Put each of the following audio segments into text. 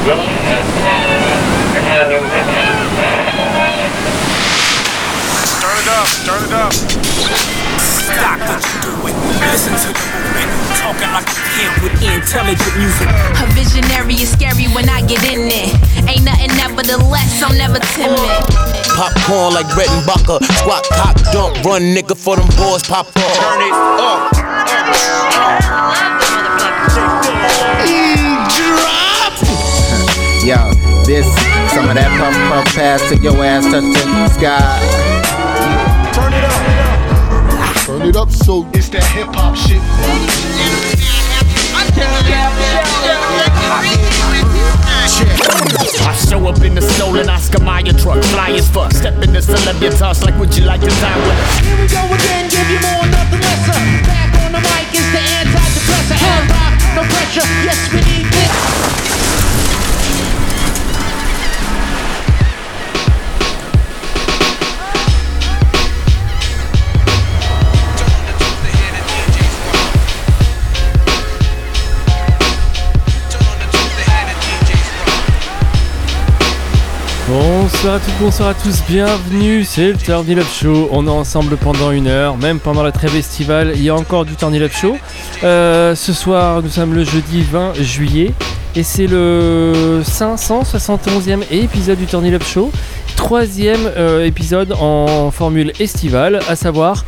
Start it up, start it up. Stop what you doing. Listen to the movement. Talking like a kid with intelligent music. A visionary is scary when I get in it. Ain't nothing nevertheless, I'm never timid. Popcorn like Brett and Bucker. Squat, cock, dump, run, nigga, for them boys pop up. Turn it up. Yo, this, some of that puff puff pass to your ass touch the sky. Turn it up. Turn it up so It's that hip hop shit. I show up in the stolen Oscar Mayer truck, fly as fuck. Step in the celebritas like, would you like to die with us? Here we go again, give you more, nothing lesser. Back on the mic is the antidepressant. And rock, no pressure, yes we need this. Bonsoir à toutes, bonsoir à tous, bienvenue, c'est le Turn It Up Show. On est ensemble pendant une heure, même pendant la trêve estivale, il y a encore du Turn It Up Show. Euh, ce soir, nous sommes le jeudi 20 juillet et c'est le 571e épisode du Turn It Up Show. Troisième euh, épisode en formule estivale, à savoir,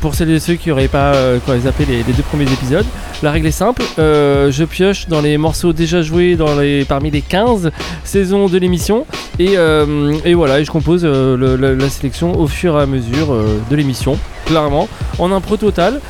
pour celles et ceux qui n'auraient pas euh, quoi, zappé les, les deux premiers épisodes, la règle est simple, euh, je pioche dans les morceaux déjà joués dans les, parmi les 15 saisons de l'émission et, euh, voilà, et je compose euh, la, la sélection au fur et à mesure euh, de l'émission, clairement, en impro total.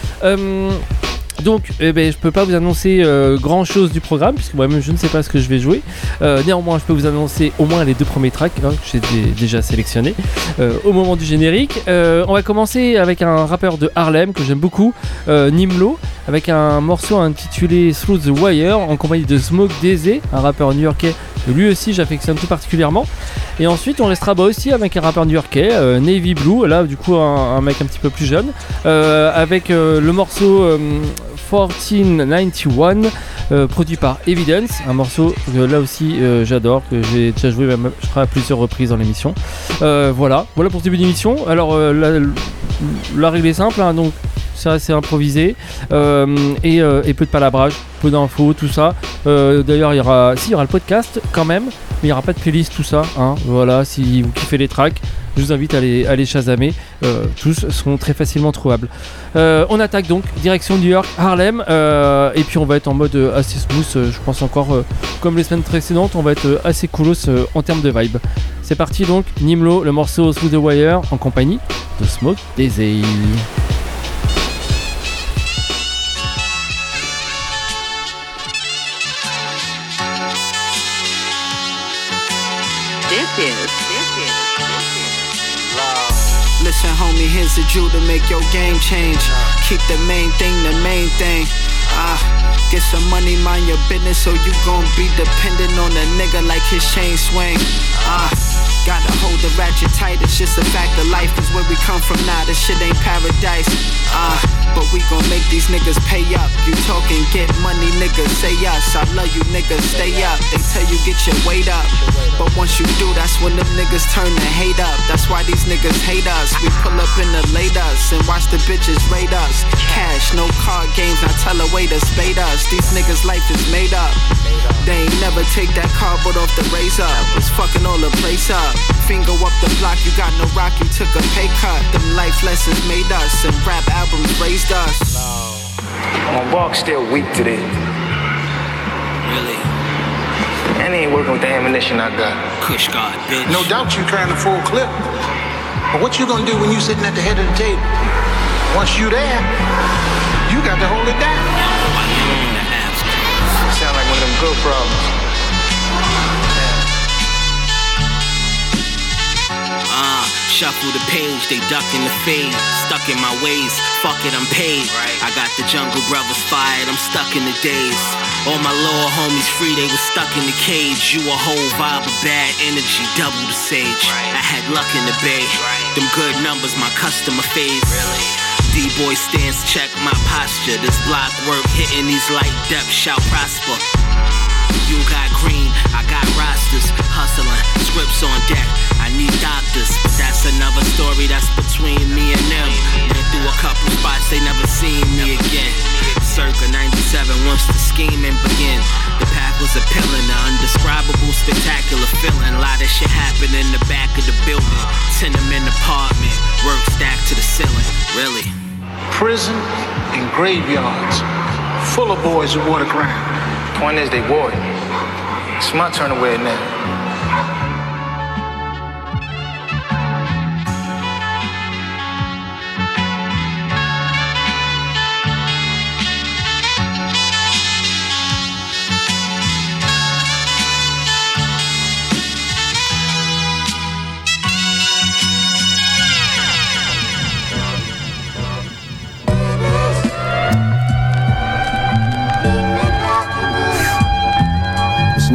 Donc, eh ben, je peux pas vous annoncer euh, grand chose du programme, puisque moi-même je ne sais pas ce que je vais jouer. Euh, néanmoins, je peux vous annoncer au moins les deux premiers tracks hein, que j'ai dé- déjà sélectionnés euh, au moment du générique. On va commencer avec un rappeur de Harlem que j'aime beaucoup, Nimlo, avec un morceau intitulé Through the Wire en compagnie de Smoke DZ, un rappeur new-yorkais lui aussi j'affectionne tout particulièrement. Et ensuite, on restera bas aussi avec un rappeur new-yorkais, euh, Navy Blue, là du coup un, mec un petit peu plus jeune, euh, avec euh, le morceau euh, 1491, euh, produit par Evidence, un morceau que là aussi j'adore, que j'ai déjà joué je crois à plusieurs reprises dans l'émission. Voilà, voilà pour ce début d'émission. Alors la, la règle est simple, hein, donc c'est assez improvisé euh, et, euh, et peu de palabrage, peu d'infos, tout ça. Euh, D'ailleurs, il y aura, si, il y aura le podcast quand même, mais il n'y aura pas de playlist, tout ça. Hein, voilà, si vous kiffez les tracks, je vous invite à les, à chasamer. Tous seront très facilement trouvables. On attaque donc direction New York, Harlem, et puis on va être en mode assez smooth. je pense encore, comme les semaines précédentes, on va être assez coolos en termes de vibe. C'est parti donc, Nimlo, le morceau Through the Wire en compagnie de Smoke Daisy. Homie, here's a Jew to make your game change. Keep the main thing the main thing. Ah, get some money, mind your business, so you gon' be dependent on a nigga like his chain swing. Ah. Gotta hold the ratchet tight, it's just a fact of life is where we come from now. This shit ain't paradise. Ah, but we gon' make these niggas pay up. You talking, get money, niggas, say us. I love you, niggas, stay up. They tell you get your weight up. But once you do, that's when them niggas turn to hate up. That's why these niggas hate us. We pull up in the late us and watch the bitches raid us. Cash, no card games, I tell a way to spade us. These niggas' life is made up. They ain't never take that cardboard off the razor. Was fucking all the place up. Finger up the block, you got no rock, you took a pay cut. Them life lessons made us, and rap albums raised us. My walk still weak today. Really? And he ain't working with the ammunition I got. Kush God, bitch. No doubt you carrying a full clip. But what you gonna do when you sitting at the head of the table? Once you there, you got to hold it down. Sound like one of them good problems. Uh, shuffle the page, they ducking the fade. Stuck in my ways, fuck it, I'm paid. I got the jungle brothers fired, I'm stuck in the days. All my lower homies free, they was stuck in the cage. You a whole vibe of bad energy, double the sage. I had luck in the bay. Them good numbers, my customer phase. D-boy stance, check my posture. This block work hitting these light depths shall prosper. You got green, I got rosters, hustling, scripts on deck. I need doctors, that's another story that's between me and them. Went through a couple spots, they never seen me again. Circa 97, once the scheming began. The path was appealing, the undescribable, spectacular feeling. A lot of shit happened in the back of the building. Tenement apartment, work stacked to the ceiling. Really? Prison and graveyards, full of boys who wore the crown. Point is, they wore it. It's my turn to wear it now.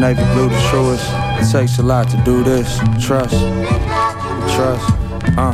Navy blue the truest. It takes a lot to do this. Trust, trust. Uh.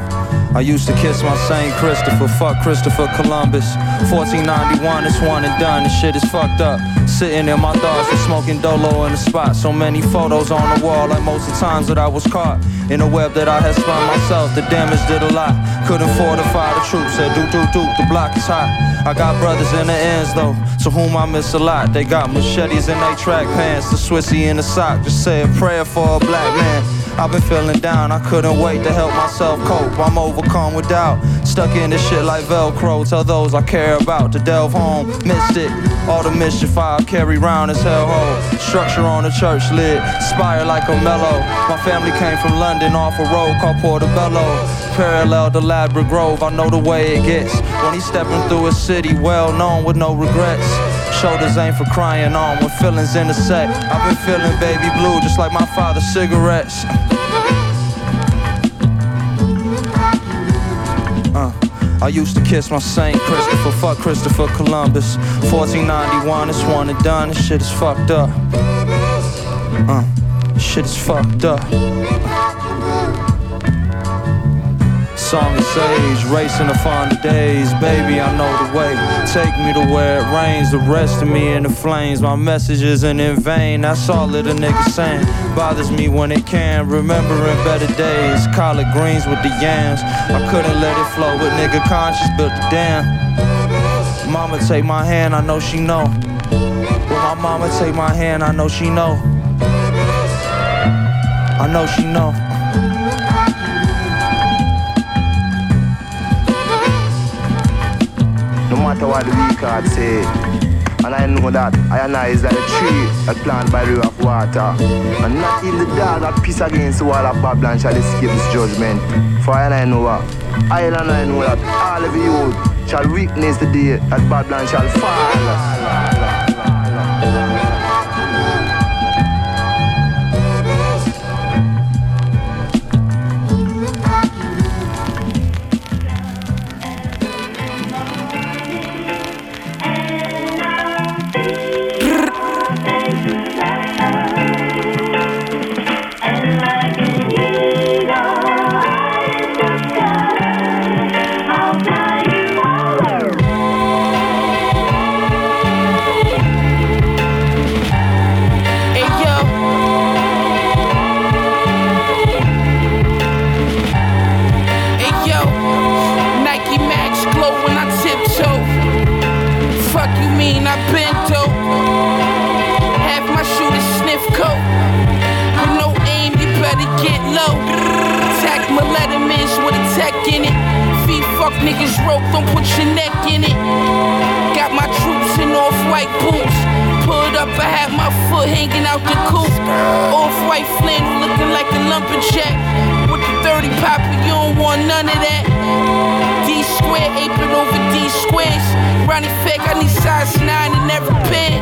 I used to kiss my Saint Christopher, fuck Christopher Columbus. 1491, it's one and done. This shit is fucked up. Sitting in my thoughts and smoking dolo in the spot. So many photos on the wall, like most of the times that I was caught in a web that I had spun myself. The damage did a lot. Couldn't fortify the troops. Said do do do, the block is hot. I got brothers in the ends though, to whom I miss a lot. They got machetes in their track pants, the Swissy in the sock. Just say a prayer for a black man. I've been feeling down, I couldn't wait to help myself cope. I'm overcome with doubt, stuck in this shit like Velcro. Tell those I care about to delve home. Missed it, all the mischief I carry round is hellhole. Structure on the church lid, spire like a mellow. My family came from London off a road called Portobello. Parallel to Ladbroke Grove, I know the way it gets. When he's stepping through a city well known with no regrets. Shoulders ain't for crying on when feelings intersect. I've been feeling baby blue just like my father's cigarettes. Uh, I used to kiss my Saint Christopher, fuck Christopher Columbus. 1491, it's one and done. This shit is fucked up. Uh, shit is fucked up. Song sage, racing the days. Baby, I know the way. Take me to where it rains. The rest of me in the flames. My message isn't in vain. That's all that a nigga saying. Bothers me when it can. Remembering better days. Collard greens with the yams. I couldn't let it flow, but nigga conscious built the dam. Mama take my hand, I know she know. Well, my mama take my hand, I know she know. I know she know. Matter what the record say. And I know that I is like a tree that planted by the river of water. And not even the dog that piss against the wall of Babylon shall escape this judgment. For I know what? I and I know that all of you shall witness the day that Babylon shall fall. Niggas rope, don't put your neck in it. Got my troops in off-white boots. Pulled up, I had my foot hanging out the coop. Off-white flannel looking like a lumberjack. With the 30 popper, you don't want none of that. D square aping over D squares. Ronnie Fieg, I need size 9 in every pair.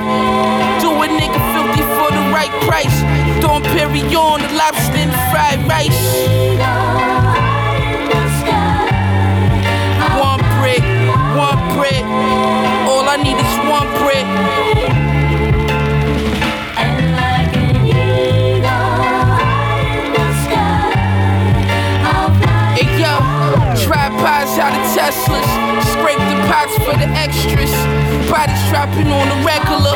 Do a nigga filthy for the right price. Throwing Perignon, the lobster and fried rice. The. Bodies dropping on the regular.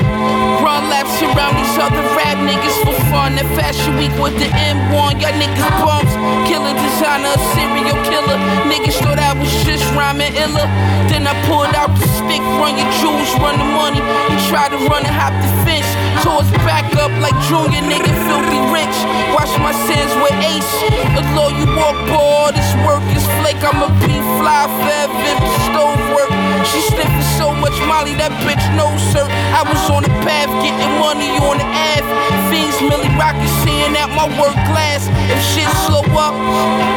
Laps around these other rap niggas for fun. That fashion week with the M1, y'all niggas bumps. Killer designer, serial killer. Niggas thought I was just rhyming iller. Then I pulled out the stick, run your jewels, run the money. You try to run and hop the fence. Towards back up like Junior, nigga, filthy rich. Wash my sins with Ace. Although you walk bored, this work is flake. I'ma fly forever if the stove work. She sniffing so much Molly, that bitch knows her. I was on the path, getting money on the Ave. Fiends, Millie Rocket, seeing out my work glass. If shit slow up,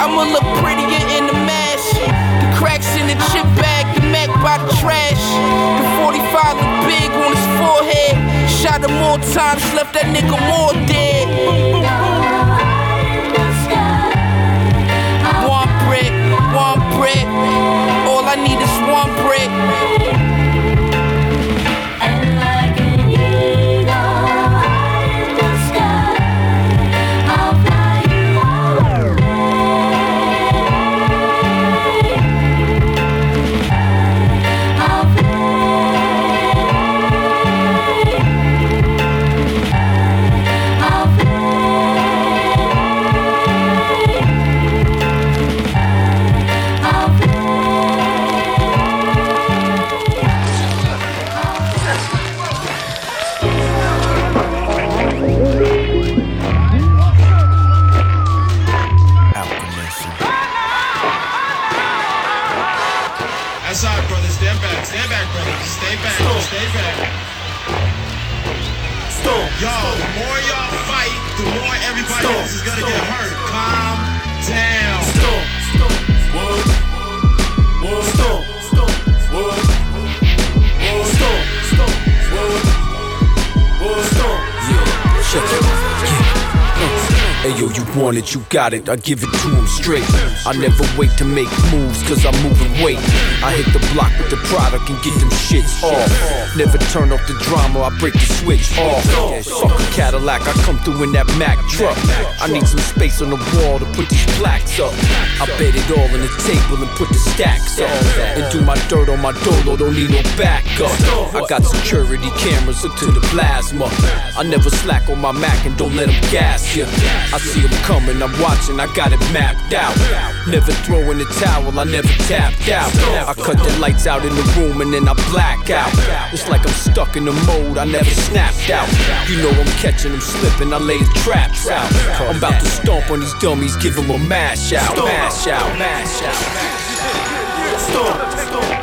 I'ma look prettier in the mask. The cracks in the chip bag, the Mac by the trash. The 45 look big on his forehead. Shot him more times, left that nigga more dead. One brick, one brick. All I need is one brick. Yo, you want it, you got it, I give it to him straight. I never wait to make moves, cause I'm moving weight. I hit the block with the product and get them shits off. Never turn off the drama, I break the switch off. Fuck a Cadillac, I come through in that Mack truck. I need some space on the wall to put these plaques up. I bet it all on the table and put the stacks up. And do my dirt on my dolo, don't need no backup. I got security cameras up to the plasma. I never slack on my Mac and don't let them gas ya. I see them coming, I'm watching, I got it mapped out. Never throw in the towel, I never tapped out. I cut the lights out in the room and then I black out. It's like I'm stuck in the mode, I never snapped out. You know I'm catching them slipping, I lay the traps out. I'm about to stomp on these dummies, give them a mash out, mash out, mash out. Fuck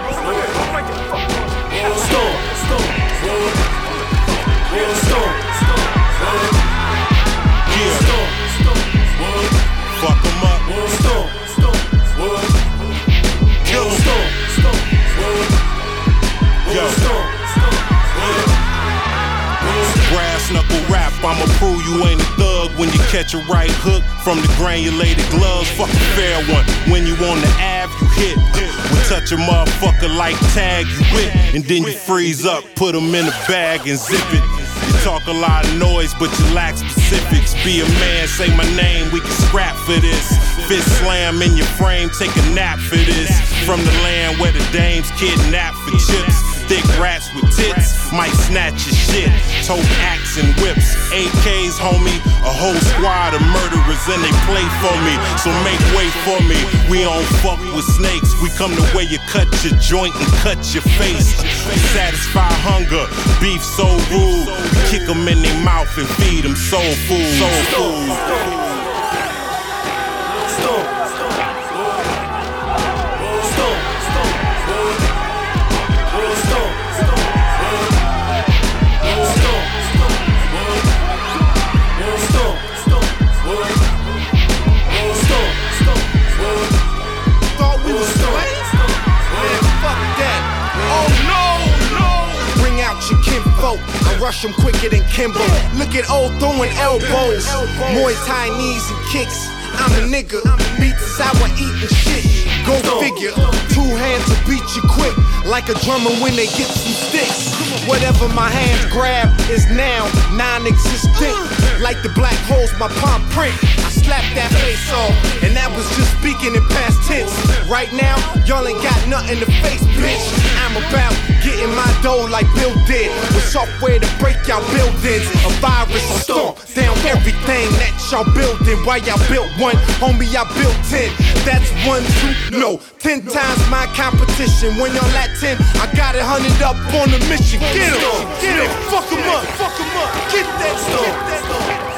I'ma prove you ain't a thug when you catch a right hook from the granulated gloves. Fuck a fair one. When you on the Ave, you hit. We touch a motherfucker like tag, you whip. And then you freeze up, put put 'em in a bag and zip it. You talk a lot of noise, but you lack specifics. Be a man, say my name, we can scrap for this. Fist slam in your frame, take a nap for this. From the land where the dames kidnap for chips. Thick rats with tits might snatch your shit. Tote axe and whips, AKs, homie. A whole squad of murderers and they play for me. So make way for me. We don't fuck with snakes. We come the way you cut your joint and cut your face. Satisfy hunger, beef so rude. Kick them in their mouth and feed them soul food. Soul food. Kinfolk. I rush them quicker than Kimbo. Look at old throwing elbows. Muay Thai knees and kicks. I'm a nigga. Beats is how I eat and shit. Go figure. Two hands to beat you quick, like a drummer when they get some sticks. Whatever my hands grab is now non-existent. Like the black holes my palm print. I slapped that face off, and that was just speaking in past tense. Right now, y'all ain't got nothing to face, bitch. I'm about getting my dough like Bill did, with software to break y'all buildings. A virus stomp down everything that y'all building. Why y'all built one, homie? I built ten. That's one, two, no, ten times my competition. When y'all at ten, I got it hundred up on the mission. Get 'em, get 'em, fuck 'em up, fuck 'em up. Get that stuff.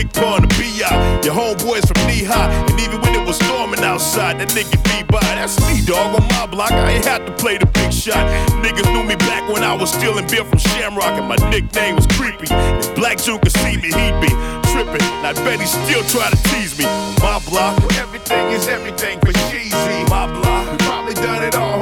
Big pun, a B.I. Your homeboys from knee high, and even when it was storming outside, that nigga be by. That's me, dog, on my block. I ain't had to play the big shot. Niggas knew me back when I was stealing beer from Shamrock, and my nickname was Creepy. If Black Jew could see me, he'd be tripping. Bet he still try to tease me. My block, everything is everything for cheesy. My block, we probably done it all,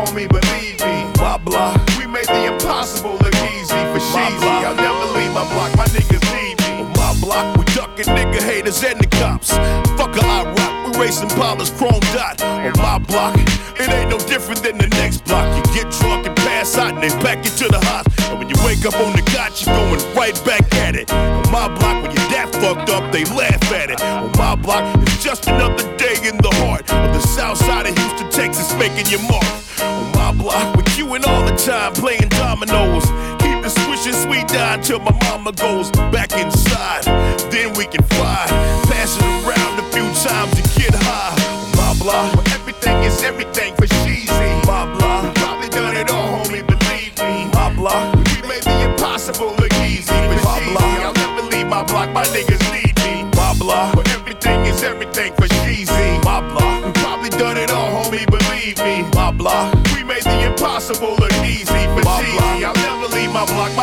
and the cops. Fuck a I rock, we racing Paula's chrome dot. On my block, it ain't no different than the next block. You get drunk and pass out and they pack you to the hospital. And when you wake up on the cot, you're going right back at it. On my block, when you're that fucked up, they laugh at it. On my block, it's just another day in the heart of the south side of Houston, Texas, making your mark. On my block, with you and all the time playing dominoes. Keep the swishing sweet down till my mama goes back inside. Then we can fly,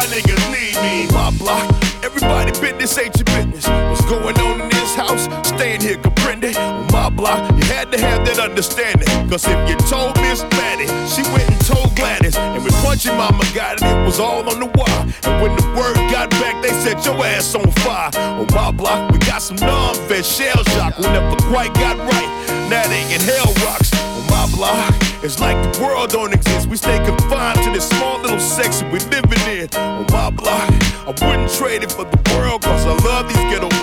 niggas need me. My block, everybody business ain't your business. What's going on in this house? Staying here, comprende? On my block, you had to have that understanding. Cause if you told Miss Maddie, she went and told Gladys. And when Punchy Mama got it, it was all on the wire. And when the word got back, they set your ass on fire. On my block, we got some non-vet shell shock. We never quite got right. Now they in hell rocks. My block, it's like the world don't exist. We stay confined to this small little section we're living in. On my block, I wouldn't trade it for the world. Cause I love these ghetto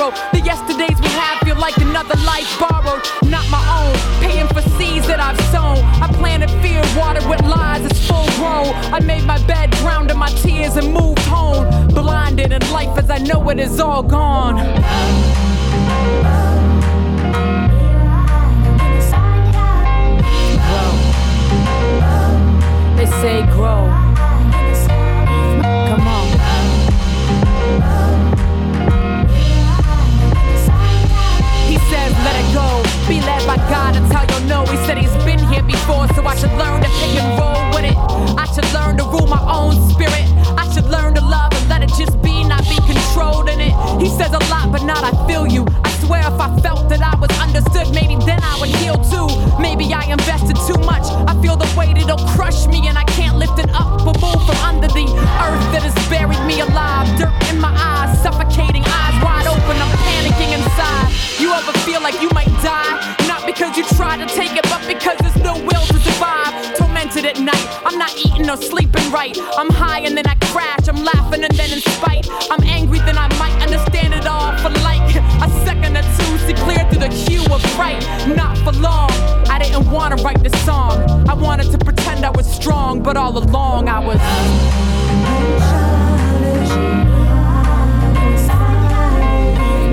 tomorrow. The yesterdays we have feel like another life borrowed, not my own. Paying for seeds that I've sown. I planted fear, watered with lies, it's full grown. I made my bed, drowned in my tears, and moved home. Blinded in life as I know it is all gone. They say grow. God until you'll know. He said he's been here before, so I should learn to pick and roll with it. I should learn to rule my own spirit. I should learn to love and let it just be, not be controlled in it. He says a lot, but not I feel you. I swear if I felt that I was understood, maybe then I would heal too. Maybe I invested too much. I feel the weight it'll crush me, and I can't lift it up or move from under the earth that has buried me alive. Dirt in my eyes, suffocating eyes wide open. I'm panicking inside. You ever feel like you might die? Not because you try to take it, but because there's no will to survive. Tormented at night, I'm not eating or sleeping right. I'm high and then I crash. I'm laughing and then in spite, I'm angry. Then I might understand See clear through the hue of fright. Not for long. I didn't wanna write this song. I wanted to pretend I was strong, but all along I was.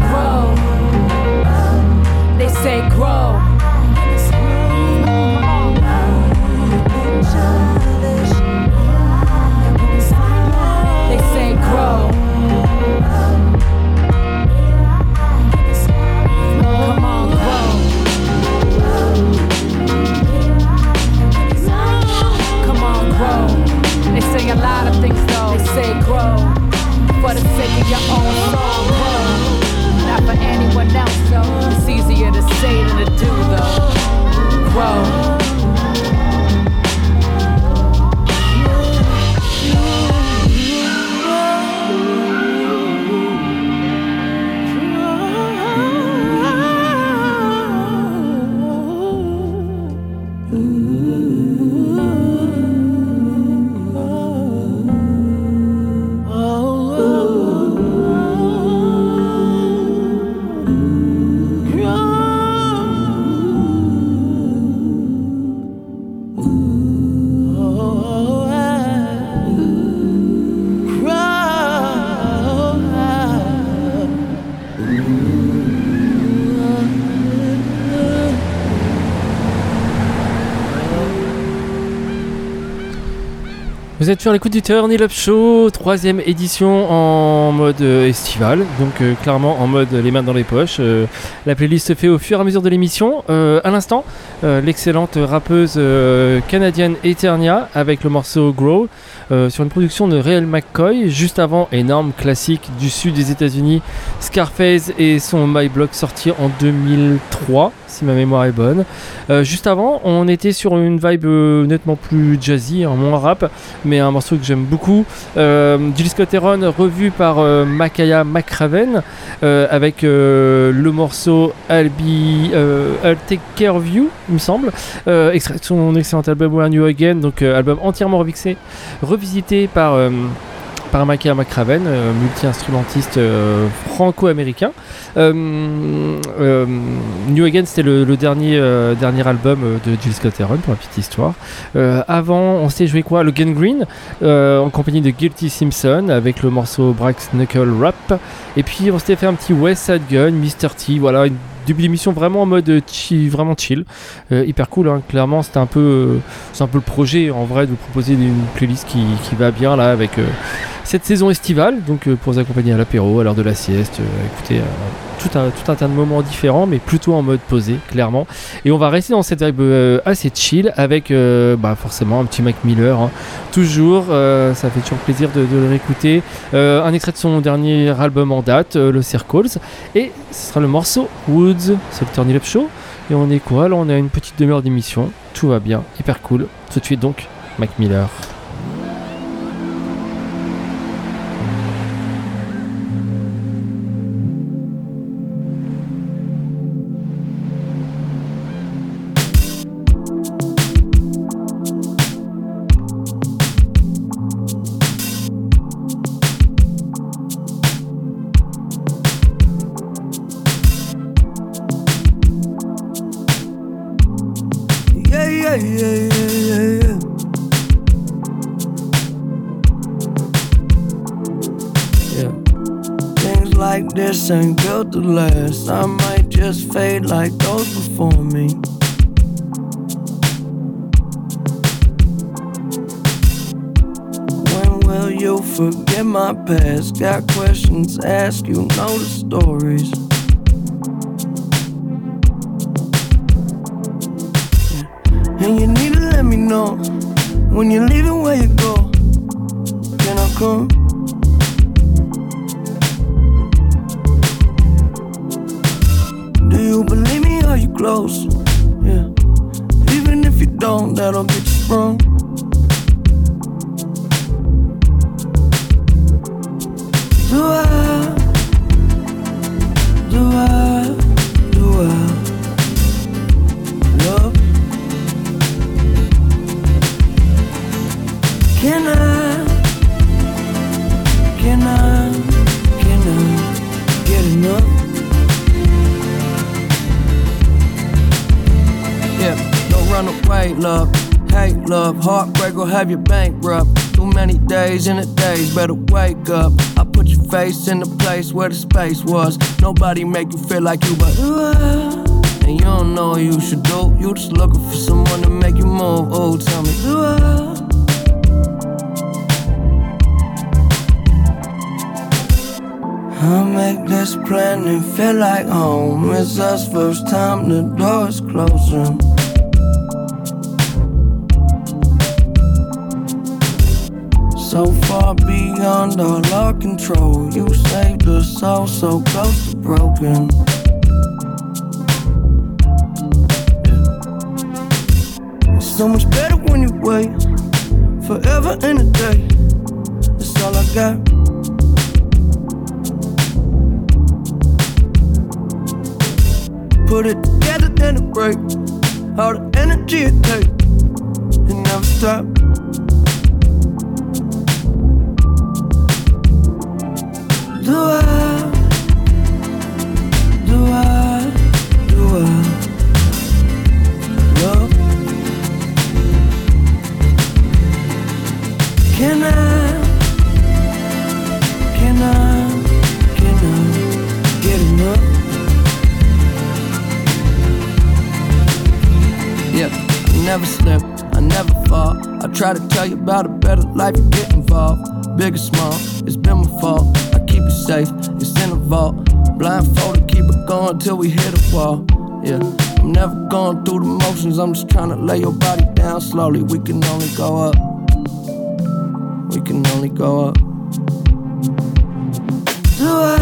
Grow. They say grow. For the sake of your own soul. Grow, not for anyone else though. It's easier to say than to do though. Grow. Vous êtes sur l'écoute du Turn Up Show, troisième édition en mode euh, estival, donc euh, clairement en mode les mains dans les poches. Euh, la playlist se fait au fur et à mesure de l'émission. Euh, à l'instant, l'excellente rappeuse canadienne Eternia avec le morceau Grow sur une production de Real McCoy. Juste avant, énorme classique du sud des États-Unis, Scarface et son My Block sorti en 2003, si ma mémoire est bonne. Euh, juste avant, on était sur une vibe euh, nettement plus jazzy, hein, moins rap, mais un morceau que j'aime beaucoup. Euh, Jill Scott revu par euh, Makaya McRaven avec le morceau I'll, Take Care of You, il me semble, extrait de son excellent album When You Again, donc album entièrement remixé, revisité par. Par Makaya McRaven, euh, multi-instrumentiste euh, franco-américain. Euh, New Again, c'était le, dernier, dernier album de Jill Scott Heron, pour la petite histoire. Avant, on s'est joué quoi? Le Green, en compagnie de Guilty Simpson, avec le morceau Brax Knuckle Rap. Et puis, on s'était fait un petit West Side Gun, Mr. T, voilà, une début d'émission vraiment en mode chill, vraiment chill, hyper cool. hein. Clairement, c'était un peu, c'est un peu le projet en vrai de vous proposer une playlist qui, qui va bien là avec cette saison estivale. Donc euh, pour vous accompagner à l'apéro, à l'heure de la sieste, euh, écoutez. euh, tout un, tas de moments différents, mais plutôt en mode posé, clairement. Et on va rester dans cette vibe assez chill avec bah, forcément un petit Mac Miller. hein. Toujours, ça fait toujours plaisir de, le réécouter. Un extrait de son dernier album en date, le Circles. Et ce sera le morceau Woods sur le Turn Up Show. Et on est quoi? Là, on a une petite demi-heure d'émission. Tout va bien, hyper cool. Tout de suite donc, Mac Miller. Last. I might just fade like those before me. When will you forget my past? Got questions, ask you know the stories. And you need to let me know when you're leaving where you go. Can I come? Close? Yeah. Even if you don't, that'll get you sprung. Do I? Do I? Do I? Love Can I? Can I? Away, love. Hate, love. Heartbreak will have you bankrupt. Too many days in the days, better wake up. I put your face in the place where the space was. Nobody make you feel like you, but uh, and you don't know what you should do. You just looking for someone to make you move. Oh, tell me, do I? Make this planet feel like home. It's us first time the door's closing. So far beyond all our control. You saved us all so close to broken. It's so much better when you wait forever and a day. That's all I got. Put it together, then it break. All the energy it takes, it never stop. Try to tell you about a better life, you get involved. Big or small, it's been my fault. Safe, it's in a vault. Blindfolded, keep it going till we hit a wall. Yeah, I'm never going through the motions, I'm just trying to lay your body down slowly. We can only go up. We can only go up. Do I?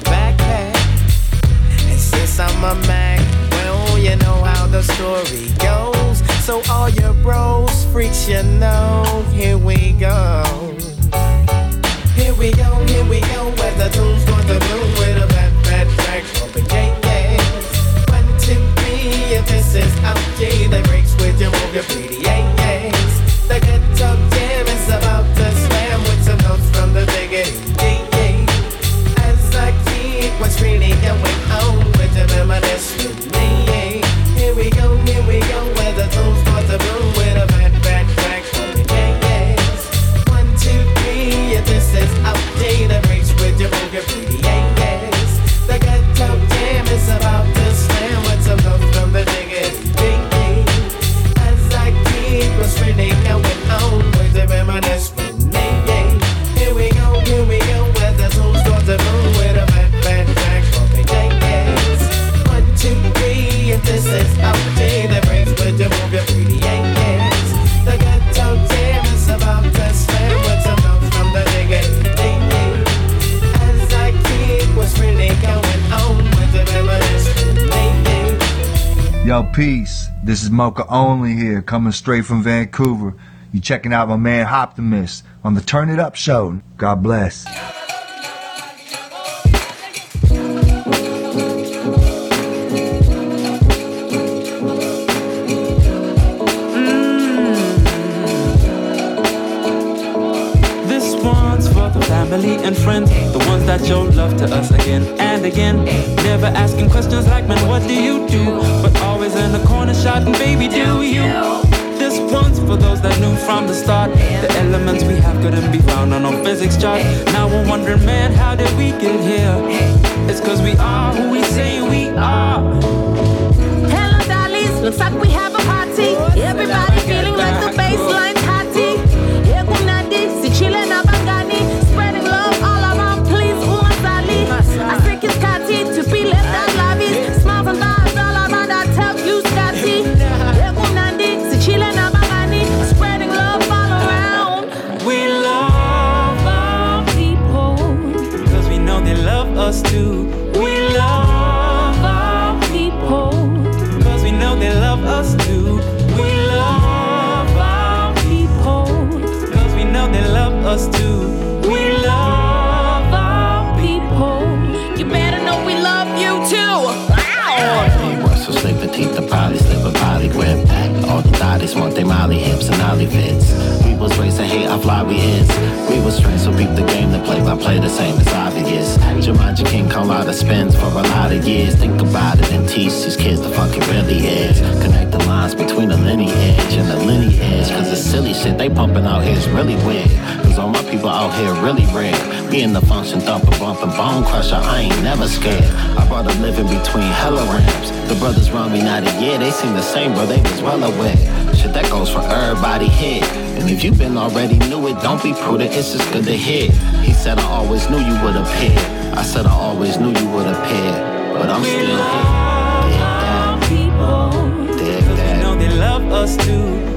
Backpack. And since I'm a Mac, well, you know how the story goes. So all your bros, freaks, you know, here we go. Here we go, here we go, peace. This is Moka Only here, coming straight from Vancouver. You checking out my man Optimist on the Turn It Up show. God bless. For those that knew from the start the elements we have couldn't be found on no physics chart. Now we're wondering, man, how did we get here? It's cause we are who we say we are. Hello, dollies. Looks like we have a party. Fly we is. We was trained so peep the game to play by play the same as obvious. Jumanji King come out of spins for a lot of years. Think about it and teach these kids the fuck it really is. Connect the lines between the lineage and the lineage. Cause the silly shit they pumping out here is really weird. Cause all my people out here really rare. Me and the function thumper bumping bone crusher, I ain't never scared. I brought a living between hella ramps. The brothers around me not a year, they seem the same, bro, they was well aware. Shit that goes for everybody here. And if you've been already knew it, don't be prudent, it's just good to hear. He said I always knew you would appear. I said I always knew you would appear. But I'm still here. Dig that. Dig Because we know they love us too.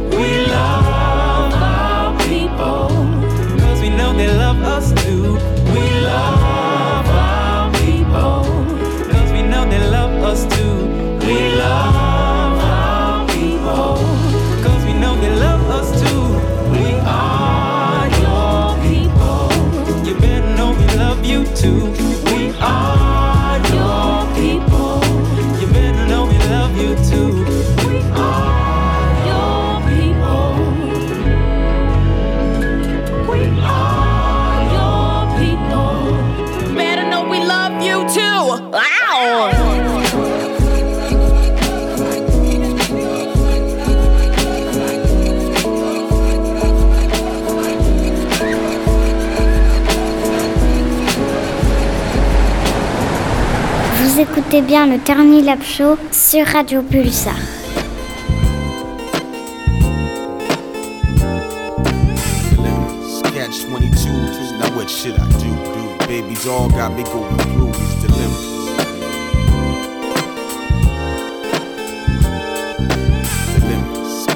Le Terni Lab Show sur Radio Pulsar. 20 22. Now what should I do? do? Baby doll got me going through these dilemmas.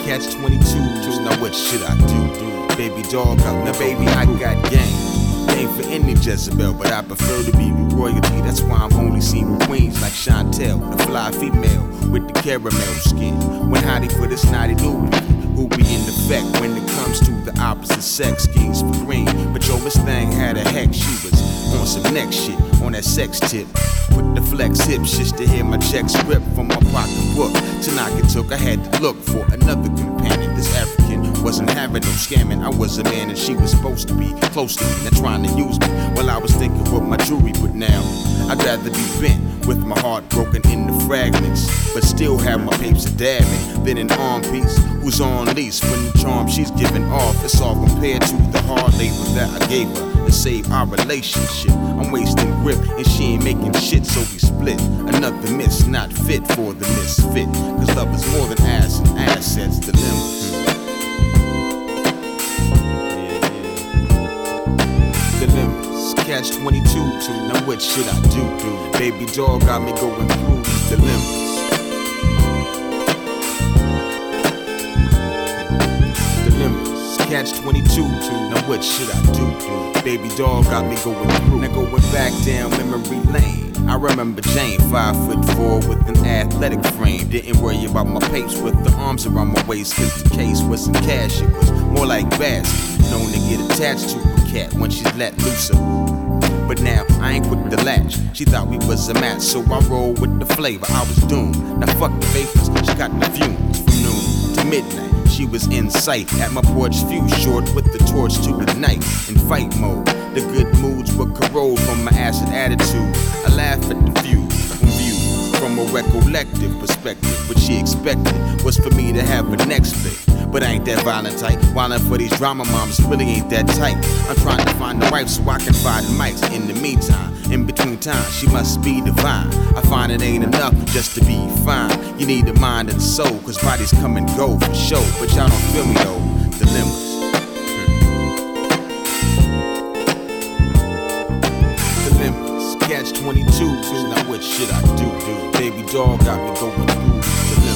Catch 22. Now what should I do? do? Baby got me, baby, I got game. Ain't for any Jezebel, but I prefer to be with royalty. That's why I'm only seeing queens like Chantel, the fly female with the caramel skin. When hiding for this naughty movie, who be in effect when it comes to the opposite sex schemes for green. But yo, Miss Thing had a heck, she was on some next shit, on that sex tip. With the flex hips, just to hear my checks rip from my pocketbook. To knock it took, I had to look for another companion. This African wasn't having no scamming. I was a man and she was supposed to be close to me, not trying to use me. While I was thinking what my jewelry, but now I'd rather be bent with my heart broken into fragments, but still have my papes a dabbing than an arm piece who's on lease when the charm she's giving off is all compared to the hard labor that I gave her to save our relationship. I'm wasting grip and she ain't making shit, so we split. Another miss, not fit for the misfit. Cause love is more than ass and assets, dilemmas. Dilemmas. Catch 22 to now what should I do? Baby doll got me going through these dilemmas. Dilemmas. Catch 22 to now what should I do? Baby doll got me going through. Now going back down memory lane. I remember Jane, five foot four with an athletic frame. Didn't worry about my pace with the arms around my waist. Cause the case wasn't cash, it was more like basket. Known to get attached to cat when she's let loose. But now I ain't quick to latch. She thought we was a match, so I rolled with the flavor. I was doomed. Now fuck the vapors, she got the fumes from noon to midnight. She was in sight at my porch view, short with the torch to ignite in fight mode. The good moods were corrode from my acid attitude. I laugh at the view from view from a recollective perspective. What she expected was for me to have a next fit. But I ain't that violent type. Violent for these drama moms really ain't that tight. I'm trying to find the wife so I can find the mics. In the meantime, in between time, she must be divine. I find it ain't enough just to be fine. You need a mind and soul, cause bodies come and go for sure. But y'all don't feel me though. Dilemmas. Dilemmas. Catch 22. Now what should I do? do? Baby doll got me going through.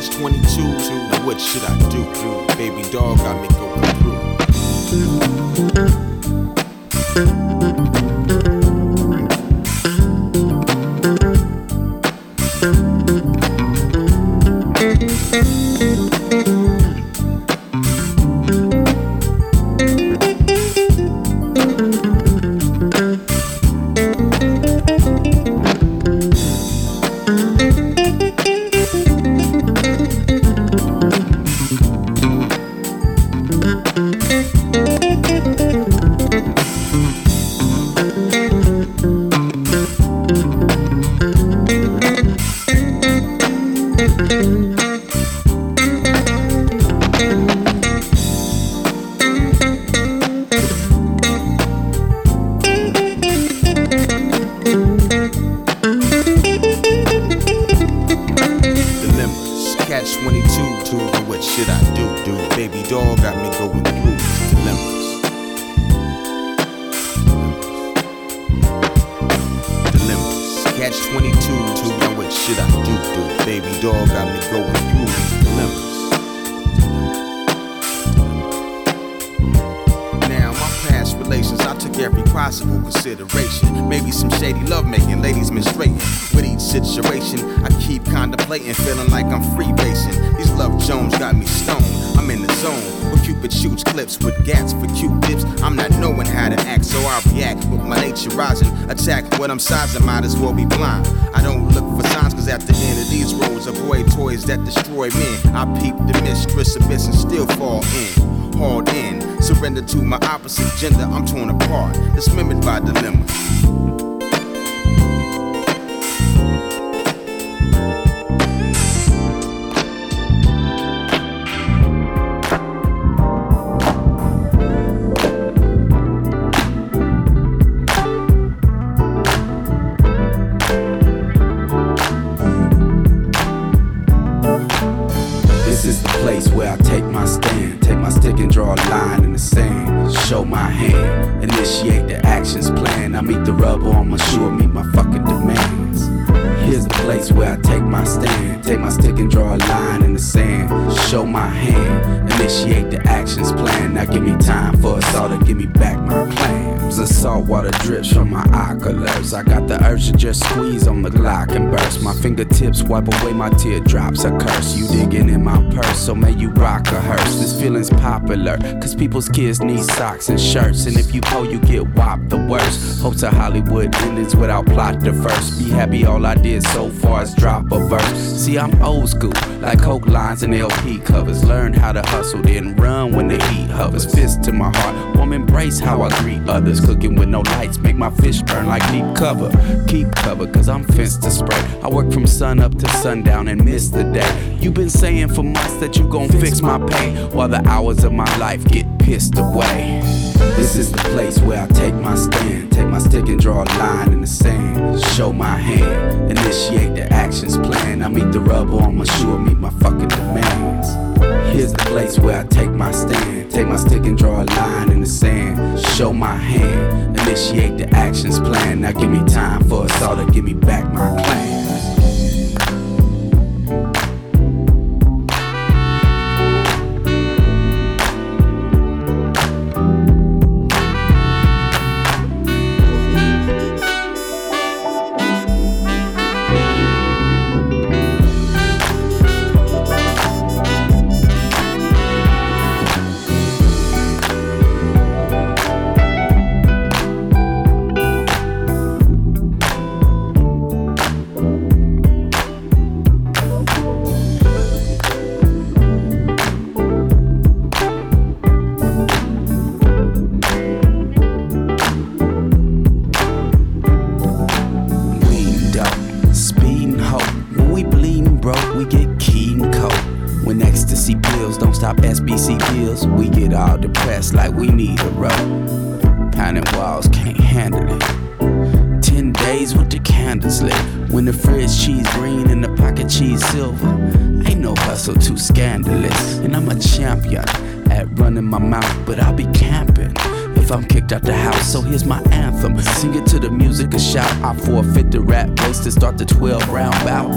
Catch 22. Now what should I do? Baby doll got me going Dilemmas. My hand, initiate the actions plan. Now give me time for us all to give me back my clams. Salt water drips from my oculars. I got the urge to just squeeze on the Glock and burst. My fingertips wipe away my teardrops. A curse you digging in my purse, so may you rock a hearse. This feeling's popular, cause people's kids need socks and shirts. And if you pull, you get whopped the worst. Hopes of Hollywood endings without plot first. Be happy all I did so far is drop a verse. See, I'm old school, like Coke lines and LP covers. Learn how to hustle, then run when the heat hovers. Fist to my heart, won't embrace how I greet others. Cooking with no lights, make my fish burn like deep cover. Keep cover, cause I'm fenced to spray. I work from sun up to sundown and miss the day. You've been saying for months that you gon' fix my pain. while the hours of my life get pissed away. This is the place where I take my stand. Take my stick and draw a line in the sand. Show my hand, initiate the actions plan. I meet the rubber my shoe, meet my fucking demands. Here's the place where I take my stand. Take my stick and draw a line in the sand. Show my hand, initiate the actions plan. Now give me time for us all to give me back my claim. So here's my anthem. Sing it to the music, a shout. I forfeit the rap race to start the 12 round bout.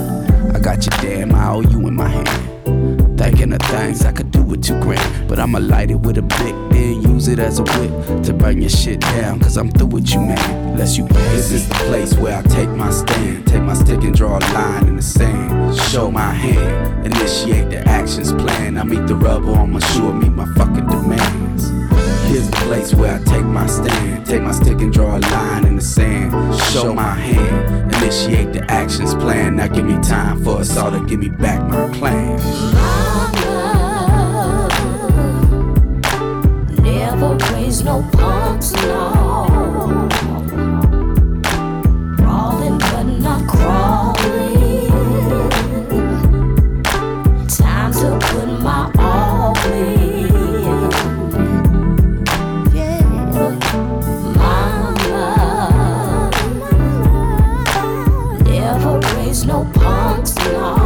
I got your damn IOU in my hand. Thinking of things I could do with two grand. But I'ma light it with a blick, then use it as a whip to burn your shit down. Cause I'm through with you, man. Unless you. This is the place where I take my stand. Take my stick and draw a line in the sand. Show my hand, initiate the actions plan. I meet the rubber on my shoe, meet my fucking demands. Here's the place where I take my stand. Take my stick and draw a line in the sand. Show my hand, initiate the actions plan. Now give me time for us all to give me back my plan. Never raise no pumps, no. Raise no punks, no.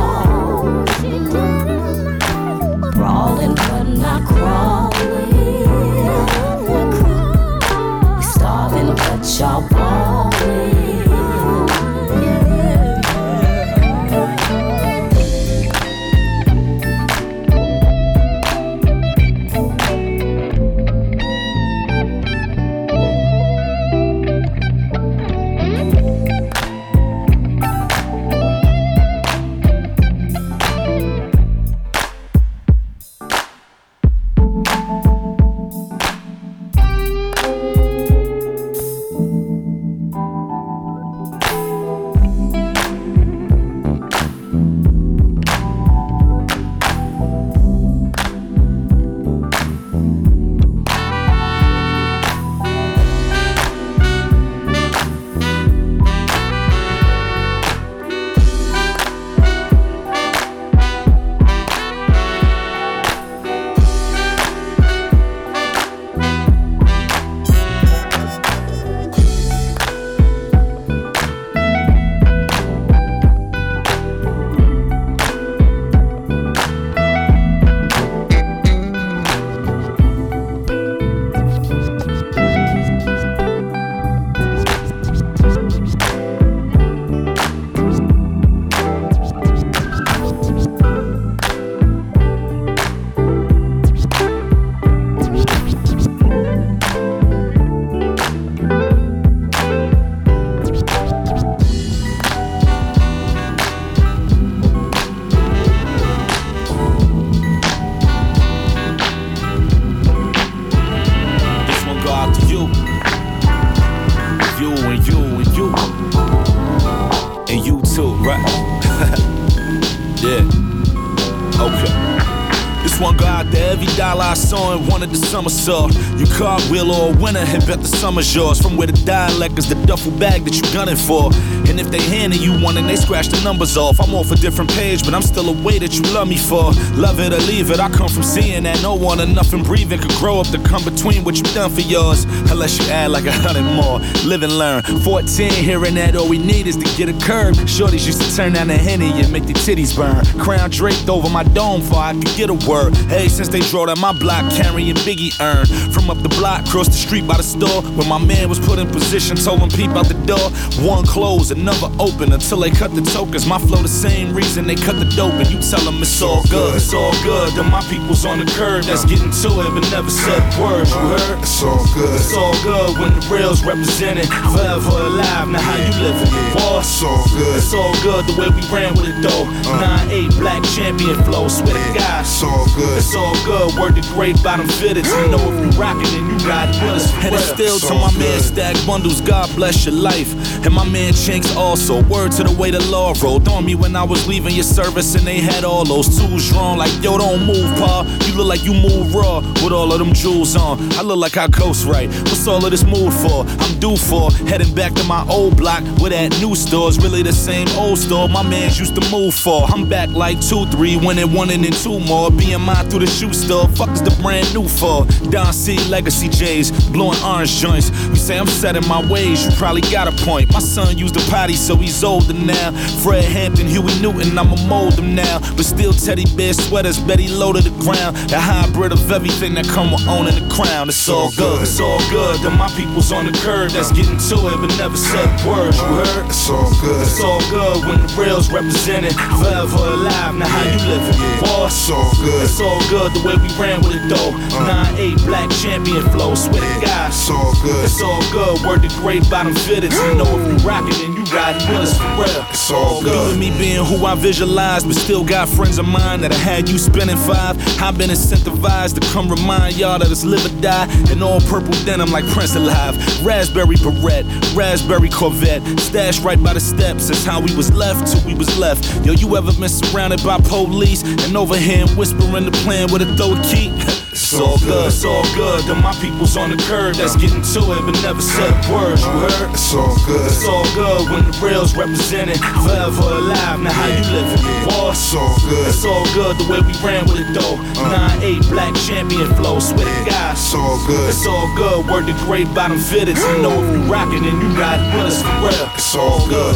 There. Every dollar I saw and wanted the summer saw. You cartwheel or a winner and bet the summer's yours. From where the dialect is the duffel bag that you gunning for. And if they handing you one and they scratch the numbers off, I'm off a different page, but I'm still a way that you love me for. Love it or leave it, I come from seeing that no one or nothing breathing could grow up to come between what you done for yours. Unless you add like a hundred more. Live and learn. 14, hearing that all we need is to get a curb. Shorties used to turn down the henny and make their titties burn. Crown draped over my dome for I could get a word. Hey, since they drove down my block carrying Biggie earn. From up the block, cross the street by the store, where my man was put in position, told him peep out the door. One closed, another open until they cut the tokens. My flow the same reason they cut the dope, and you tell them it's all good, it's all good. Then my people's on the curb that's getting to it, but never said words. You heard? It's all good. It's all good when the real's represented. Forever alive, now how you living? Boss, It's all good. It's all good the way we ran with it though. Uh. 9-8 black champion flow, swear to God. It's all good. It's all good. Word to grave bottom fitteds. You know if you rockin' and you got it with us. And it's still to my man Stack Bundles. God bless your life. And my man Chinx also. Word to the way the law rolled on me when I was leaving your service and they had all those tools drawn. Like yo, don't move, pa. You look like you move raw with all of them jewels on. I look like I coast right. What's all of this mood for? I'm due for heading back to my old block where that new store's really the same old store my mans used to move for. I'm back like two, three, winning one and then two more. Being mine through the shoe store. Fuck is the brand new for? Don C Legacy J's, blowing orange joints. You say I'm set in my ways, you probably got a point. My son used a potty, so he's older now. Fred Hampton, Huey Newton, I'ma mold him now. But still teddy bear sweaters, Betty low to the ground. The hybrid of everything that come with owning the crown. It's all good, it's all good. Then my people's on the curb that's getting to it, but never said words. You heard? It's all good. It's all good when the real's represented. Forever alive, now how you living? Boss, It's all good. It's all good the way we ran with it though. 9-8 black champion flow, swear to God. It's all good. It's all good. Word to great bottom fitteds. You know if you rockin' and you riding with us for real. It's all good. to me being who I visualize, but still got friends of mine that I had you spending five. I've been incentivized to come remind y'all that it's live or die. In all purple denim like Prince alive. Raspberry Beret, raspberry Corvette. Stashed right by the steps. That's how we was left till we was left. Yo, you ever been surrounded by police and over here whispering the plan with a key? It's all good, it's all good. Then my people's on the curb that's getting to it, but never said words. You heard? It's all good. It's all good when the real's represented. Forever alive, now how you living? Boss, It's all good. it's all good the way we ran with it though. Uh. 9-8 black champion flow, swear to God. It's all good. It's all good, word the great bottom fitteds. You know if you rockin' and you riding with us for real. It's all good.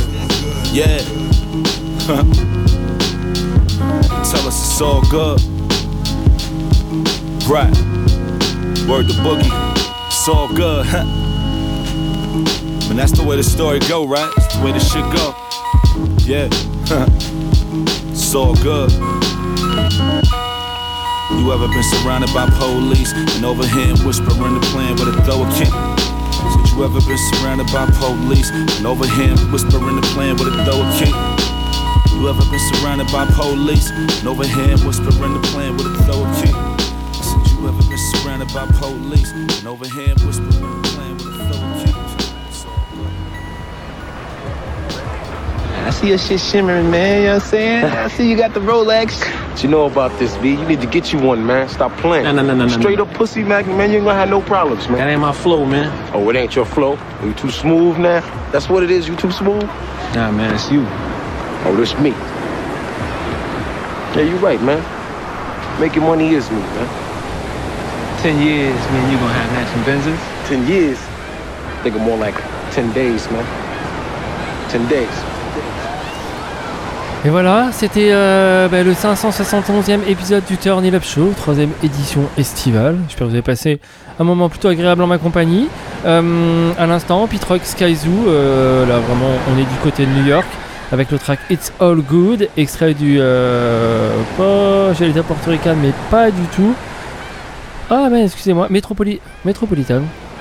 Yeah. Tell us it's all good. Right. Word to boogie. It's all good. huh? And that's the way the story go, right? That's the way the shit go. Yeah. it's all good. You ever been surrounded by police and over him whispering the plan with a throw a kick? Said you ever been surrounded by police and over him whispering the plan with a throw a kick? You ever been surrounded by police and over him whispering the plan with a throw a kick? I said you ever been surrounded by police and over him whispering the plan with a throw a kick? It's all good. I see your shit shimmering, man. You know what I'm saying? I see you got the Rolex. What you know about this, B? You need to get you one, man. Stop playing. No, no, no, no, no, Straight no. up pussy, man. Man, you ain't gonna have no problems, man. That ain't my flow, man. Oh, it ain't your flow. Oh, you too smooth now. That's what it is. You too smooth. Nah, man, it's you. Oh, this me. Yeah, you right, man. Making money is me, man. Ten years, man, you gonna have matching Benzes? Ten years? Think of more like ten days, man. Ten days. Et voilà, c'était euh, bah, le 571e épisode du Turn It Up Show, troisième édition estivale. J'espère que vous avez passé un moment plutôt agréable en ma compagnie. Euh, à l'instant, Pitrock Sky Zoo, euh, là vraiment on est du côté de New York, avec le track It's All Good, extrait du... Euh, pas, j'allais dire Porto Rican, mais pas du tout. Ah mais excusez-moi, Métropoli.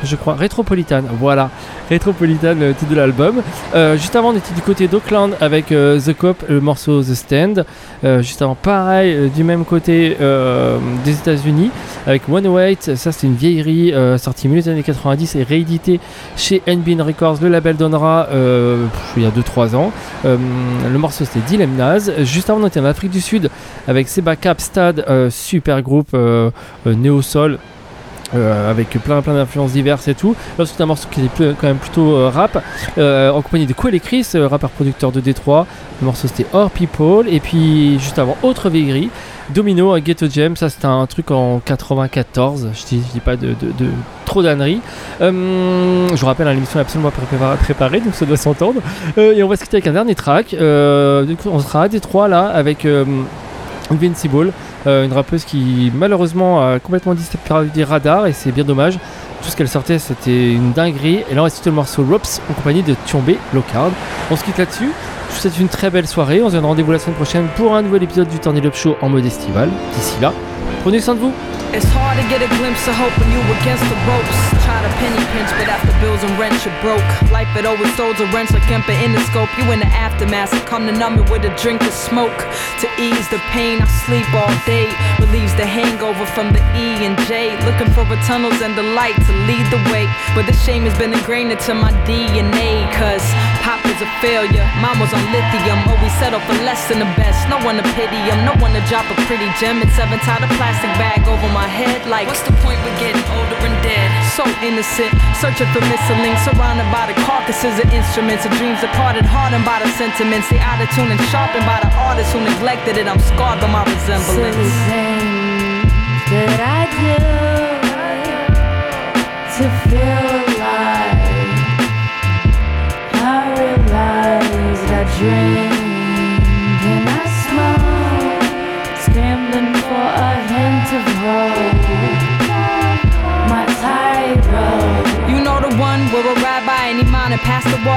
Je crois. Retropolitan, voilà. Retropolitan, le titre de l'album. Euh, juste avant, on était du côté d'Auckland avec euh, The Cop, le morceau The Stand. Euh, juste avant, pareil, euh, du même côté euh, des États-Unis avec One Wait. Ça, c'est une vieillerie euh, sortie milieu des années 90 et rééditée chez NBN Records. Le label donnera euh, pff, il y a 2-3 ans. Euh, le morceau, c'était Dilem Naz. Juste avant, on était en Afrique du Sud avec Seba Capstad, euh, super groupe euh, euh, néo-sol. Euh, avec plein plein d'influences diverses et tout. Là c'est un morceau qui est quand même plutôt euh, rap, euh, en compagnie de Cool et Chris, rappeur producteur de Détroit. Le morceau c'était Or People, et puis juste avant Autre Vieillerie, Domino, un Ghetto Jam, ça c'était un truc en 94, je dis, dis pas de, trop d'âneries. Je vous rappelle, hein, l'émission est absolument prépa- préparée, donc ça doit s'entendre. Et on va se quitter avec un dernier track. On sera à Détroit là avec Invincible, euh, une rappeuse qui malheureusement a complètement disparu des radars et c'est bien dommage. Tout ce qu'elle sortait c'était une dinguerie. Et là on citer le morceau Ropes en compagnie de Tiombé Locard. On se quitte là-dessus. Je vous souhaite une très belle soirée. On se donne rendez-vous la semaine prochaine pour un nouvel épisode du Turn It Up Show en mode estival. D'ici là, prenez soin de vous. Get a penny pinch, but after bills and rent, you're broke. Life it always throws a wrench like Kemper in the scope. You in the aftermath, come to numb it with a drink of smoke. To ease the pain, I sleep all day. Relieves the hangover from the E and J. Looking for the tunnels and the light to lead the way. But the shame has been ingrained into my DNA. Cause pop is a failure, mom was on lithium. Always settle for less than the best. No one to pity him, no one to drop a pretty gem. It's seven tied a plastic bag over my head. Like, what's the point with getting older and dead? So innocent, searching for missing links. Surrounded by the carcasses of instruments and dreams departed, hardened by the sentiments. They out of tune and sharpened by the artists who neglected it. I'm scarred by my resemblance. Silly things that I do to feel realized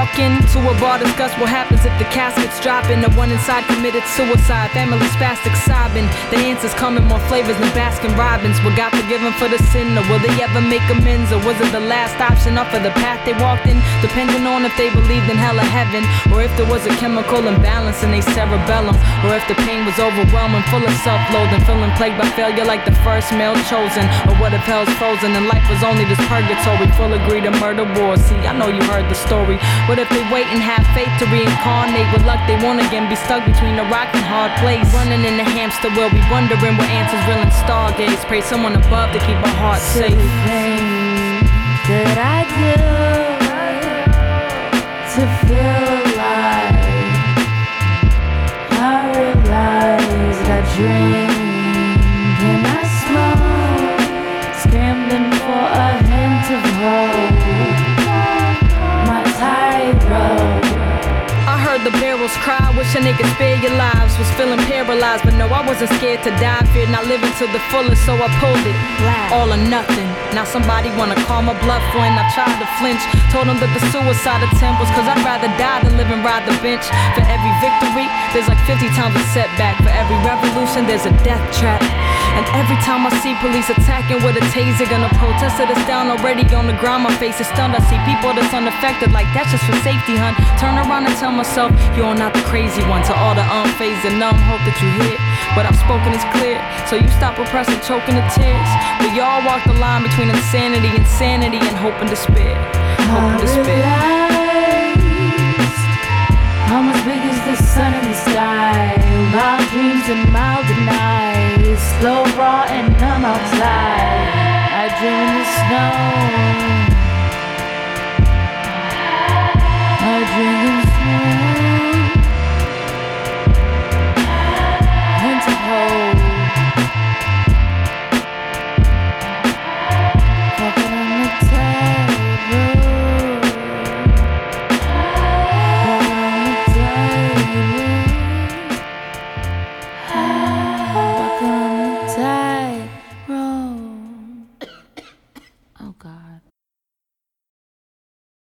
walk in to a bar discuss what happens if the casket's dropping. The one inside committed suicide, family spastic sobbing. The answers come in more flavors than Baskin Robbins. What got forgiven for the sin, or will they ever make amends? Or was it the last option off of the path they walked in? Depending on if they believed in hell or heaven, or if there was a chemical imbalance in their cerebellum, or if the pain was overwhelming, full of self-loathing, feeling plagued by failure like the first male chosen, or what if hell's frozen and life was only this purgatory full of greed and murder war? See, I know you heard the story. What if they wait and have faith to reincarnate? With luck, they won't again be stuck between a rock and hard place. Running in the hamster wheel, we wondering what answers real and stargaze. Pray someone above to keep our hearts safe. Things that I do to feel alive. I realized I dreamed wishing they could spare your lives. Was feeling paralyzed, but no, I wasn't scared to die. Feared not living to the fullest, so I pulled it. All or nothing. Now somebody wanna call my bluff when I tried to flinch. Told them that the suicide attempt was cause I'd rather die than live and ride the bench. For every victory, there's like 50 times a setback. For every revolution, there's a death trap. And every time I see police attacking with a taser, gonna protest it, it's down already on the ground. My face is stunned. I see people that's unaffected, like that's just for safety, hun. Turn around and tell myself, you're not the crazy one. To all the unfazed and numb, hope that you hear. But I've spoken is clear, so you stop repressing, choking the tears. But y'all walk the line between insanity, insanity, and hope and despair. Hope and despair. I'm as big as the sun in the sky. My dreams and mild denies, slow, raw, and numb outside. I dream in the snow. I dream.